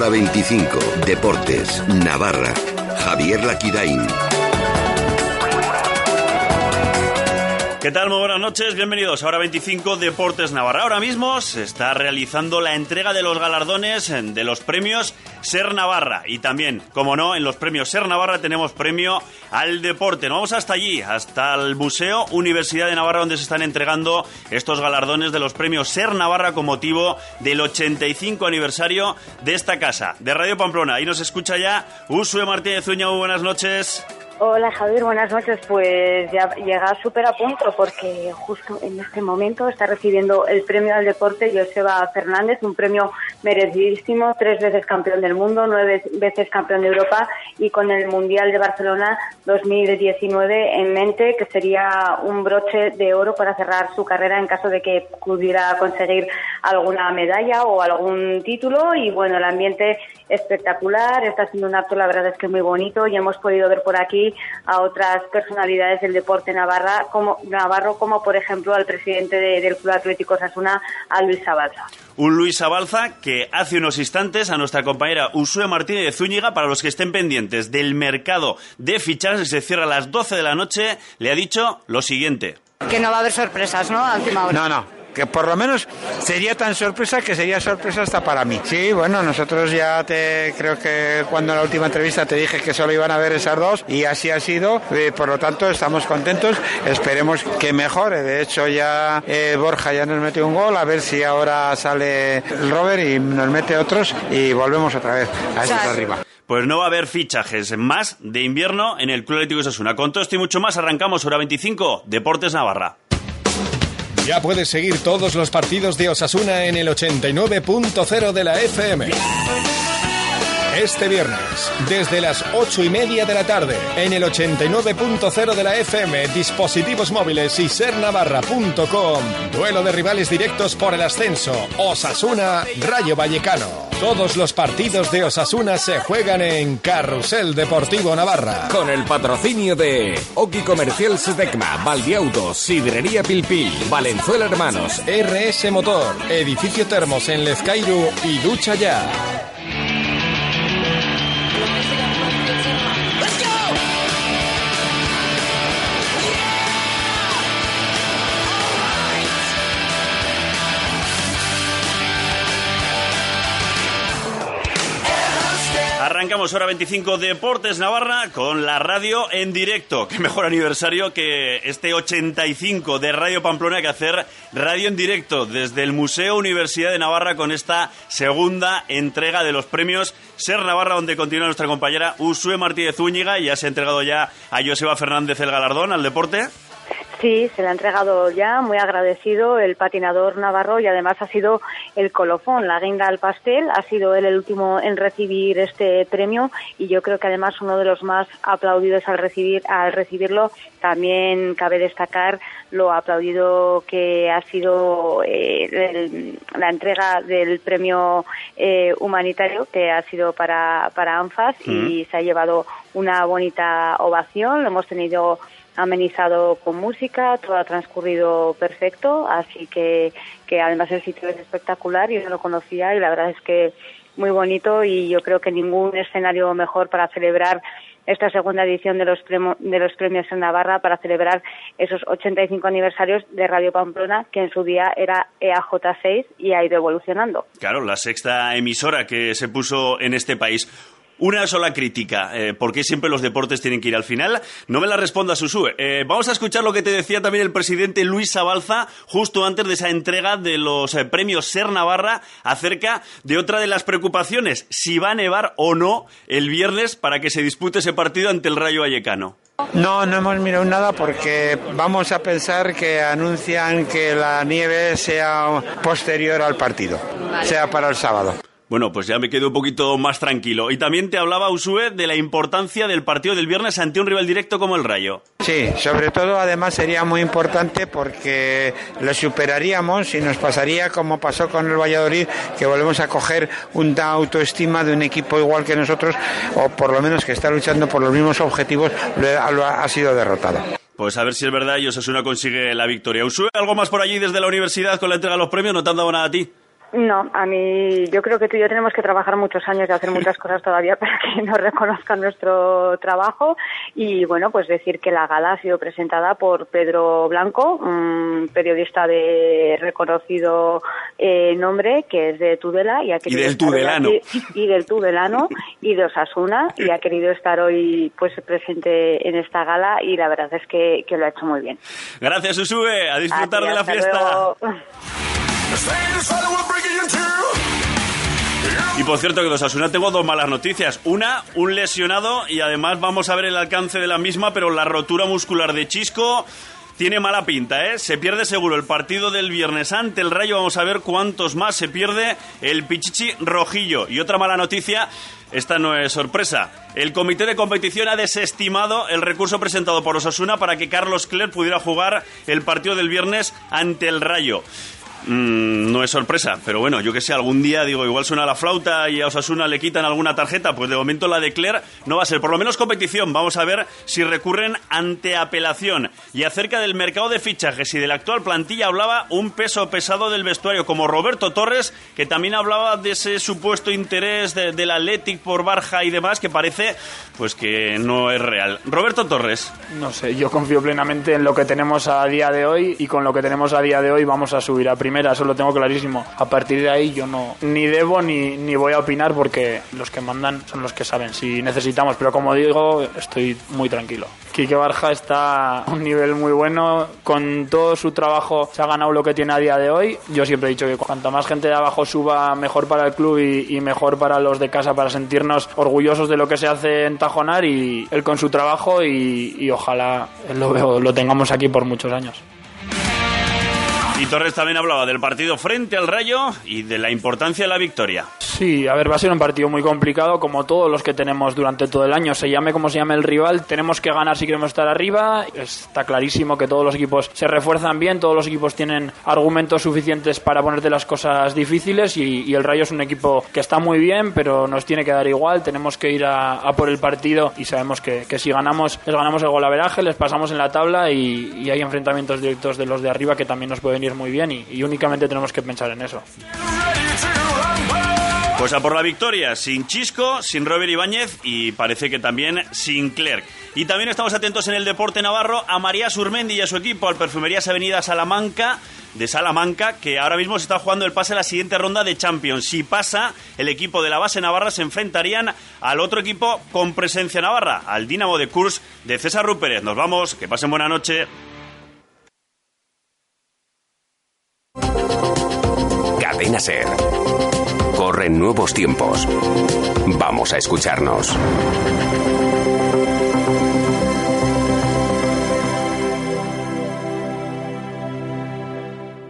Hora 25. Deportes. Navarra. Javier Laquidain. ¿Qué tal? Muy buenas noches, bienvenidos a Hora 25 Deportes Navarra. Ahora mismo se está realizando la entrega de los galardones de los premios Ser Navarra. Y también, como no, en los premios Ser Navarra tenemos premio al deporte. Nos vamos hasta allí, hasta el Museo Universidad de Navarra, donde se están entregando estos galardones de los premios Ser Navarra con motivo del 85 aniversario de esta casa, de Radio Pamplona. Ahí nos escucha ya Usue Martínez Uña. Muy buenas noches. Hola Javier, buenas noches. Pues ya llega súper a punto porque justo en este momento está recibiendo el premio al deporte Joseba Fernández, un premio merecidísimo, tres veces campeón del mundo, nueve veces campeón de Europa y con el Mundial de Barcelona 2019 en mente, que sería un broche de oro para cerrar su carrera en caso de que pudiera conseguir alguna medalla o algún título. Y bueno, el ambiente espectacular, está siendo un acto, la verdad es que muy bonito y hemos podido ver por aquí a otras personalidades del deporte navarra, como, navarro, como por ejemplo al presidente del Club Atlético Sasuna, a Luis Abalza. Un Luis Abalza que hace unos instantes a nuestra compañera Usue Martínez de Zúñiga, para los que estén pendientes del mercado de fichajes que se cierra a las 12 de la noche, le ha dicho lo siguiente. Que no va a haber sorpresas, ¿no? A última hora. No, no que por lo menos sería tan sorpresa que sería sorpresa hasta para mí. Sí, bueno, nosotros ya te creo que cuando en la última entrevista te dije que solo iban a ver esas dos y así ha sido, eh, por lo tanto estamos contentos, esperemos que mejore, de hecho ya eh, Borja ya nos metió un gol, a ver si ahora sale el Robert y nos mete otros y volvemos otra vez a eso arriba pues no va a haber fichajes más de invierno en el Club Atlético Sasuna. Con todo esto y mucho más, arrancamos hora 25, Deportes Navarra. Ya puedes seguir todos los partidos de Osasuna en el 89.0 de la FM. Este viernes, desde las 8 y media de la tarde, en el 89.0 de la FM, dispositivos móviles y sernavarra.com. Duelo de rivales directos por el ascenso. Osasuna, Rayo Vallecano. Todos los partidos de Osasuna se juegan en Carrusel Deportivo Navarra. Con el patrocinio de Oki Comercial Sedecma, Valdiauto, Sidrería Pilpil, Valenzuela Hermanos, RS Motor, Edificio Termos en Lezcairu y Ducha Ya. Hora 25 Deportes Navarra con la radio en directo. Qué mejor aniversario que este 85 de Radio Pamplona que hacer radio en directo desde el Museo Universidad de Navarra con esta segunda entrega de los premios Ser Navarra, donde continúa nuestra compañera Usue Martínez Zúñiga ya se ha entregado ya a Joseba Fernández el galardón al deporte. Sí, se le ha entregado ya, muy agradecido el patinador navarro y además ha sido el colofón, la guinda al pastel, ha sido él el último en recibir este premio y yo creo que además uno de los más aplaudidos al recibir al recibirlo. También cabe destacar lo aplaudido que ha sido eh, la entrega del premio eh, humanitario que ha sido para, para ANFAS y se ha llevado una bonita ovación. Lo hemos tenido amenizado con música, todo ha transcurrido perfecto, así que, que además el sitio es espectacular, yo no lo conocía y la verdad es que muy bonito y yo creo que ningún escenario mejor para celebrar esta segunda edición de los, de los premios en Navarra para celebrar esos 85 aniversarios de Radio Pamplona, que en su día era EAJ6 y ha ido evolucionando. Claro, la sexta emisora que se puso en este país. Una sola crítica. Eh, ¿Por qué siempre los deportes tienen que ir al final? No me la responda Susue. Eh, vamos a escuchar lo que te decía también el presidente Luis Sabalza justo antes de esa entrega de los eh, premios Ser Navarra acerca de otra de las preocupaciones, si va a nevar o no el viernes para que se dispute ese partido ante el Rayo Vallecano. No, no hemos mirado nada porque vamos a pensar que anuncian que la nieve sea posterior al partido, sea para el sábado. Bueno, pues ya me quedo un poquito más tranquilo. Y también te hablaba Usue de la importancia del partido del viernes ante un rival directo como el Rayo. Sí, sobre todo además sería muy importante porque lo superaríamos y nos pasaría como pasó con el Valladolid, que volvemos a coger una autoestima de un equipo igual que nosotros, o por lo menos que está luchando por los mismos objetivos, lo ha, sido derrotado. Pues a ver si es verdad y Osasuna consigue la victoria. Usue, ¿algo más por allí desde la universidad con la entrega de los premios? ¿No te han dado nada a ti? No, a mí yo creo que tú y yo tenemos que trabajar muchos años y hacer muchas cosas todavía para que nos reconozcan nuestro trabajo y bueno, pues decir que la gala ha sido presentada por Pedro Blanco, un periodista de reconocido eh, nombre que es de Tudela y ha querido y del Tudelano y del Tudelano y de Osasuna y ha querido estar hoy pues presente en esta gala y la verdad es que, que lo ha hecho muy bien. Gracias, Usue, a disfrutar de la fiesta. Y por cierto que de Osasuna tengo dos malas noticias. Una, un lesionado y además vamos a ver el alcance de la misma, pero la rotura muscular de Chisco tiene mala pinta, ¿eh? Se pierde seguro el partido del viernes ante el Rayo. Vamos a ver cuántos más se pierde el Pichichi Rojillo. Y otra mala noticia, esta no es sorpresa. El comité de competición ha desestimado el recurso presentado por Osasuna para que Carlos Cler pudiera jugar el partido del viernes ante el Rayo. Mm, no es sorpresa, pero bueno, yo que sé, algún día digo, igual suena la flauta y a Osasuna le quitan alguna tarjeta, pues de momento la de Claire no va a ser, por lo menos competición. Vamos a ver si recurren ante apelación. Y acerca del mercado de fichajes y de la actual plantilla hablaba un peso pesado del vestuario, como Roberto Torres, que también hablaba de ese supuesto interés del Athletic por Barja y demás, que parece pues que no es real. Roberto Torres. No sé, yo confío plenamente en lo que tenemos a día de hoy y con lo que tenemos a día de hoy vamos a subir a primera eso lo tengo clarísimo. A partir de ahí yo no ni debo ni, ni voy a opinar porque los que mandan son los que saben si necesitamos, pero como digo, estoy muy tranquilo. Quique Barja está a un nivel muy bueno, con todo su trabajo se ha ganado lo que tiene a día de hoy. Yo siempre he dicho que cuanta más gente de abajo suba, mejor para el club y, mejor para los de casa, para sentirnos orgullosos de lo que se hace en Tajonar y él con su trabajo y, y ojalá lo, lo tengamos aquí por muchos años. Y Torres también hablaba del partido frente al Rayo y de la importancia de la victoria. Sí, a ver, va a ser un partido muy complicado, como todos los que tenemos durante todo el año. Se llame como se llame el rival, tenemos que ganar si queremos estar arriba. Está clarísimo que todos los equipos se refuerzan bien, todos los equipos tienen argumentos suficientes para ponerte las cosas difíciles y, el Rayo es un equipo que está muy bien, pero nos tiene que dar igual. Tenemos que ir a, por el partido y sabemos que, si ganamos, les ganamos el golaveraje, les pasamos en la tabla y, hay enfrentamientos directos de los de arriba que también nos pueden ir muy bien y, únicamente tenemos que pensar en eso. Pues a por la victoria, sin Chisco, sin Robert Ibáñez y parece que también sin Clerc. Y también estamos atentos en el deporte navarro a María Surmendi y a su equipo, al Perfumerías Avenida Salamanca, de Salamanca, que ahora mismo se está jugando el pase a la siguiente ronda de Champions. Si pasa, el equipo de la base navarra se enfrentarían al otro equipo con presencia navarra, al Dinamo de Kurs de César Rupérez. Nos vamos, que pasen buena noche. Cadena Ser. Corren nuevos tiempos. Vamos a escucharnos.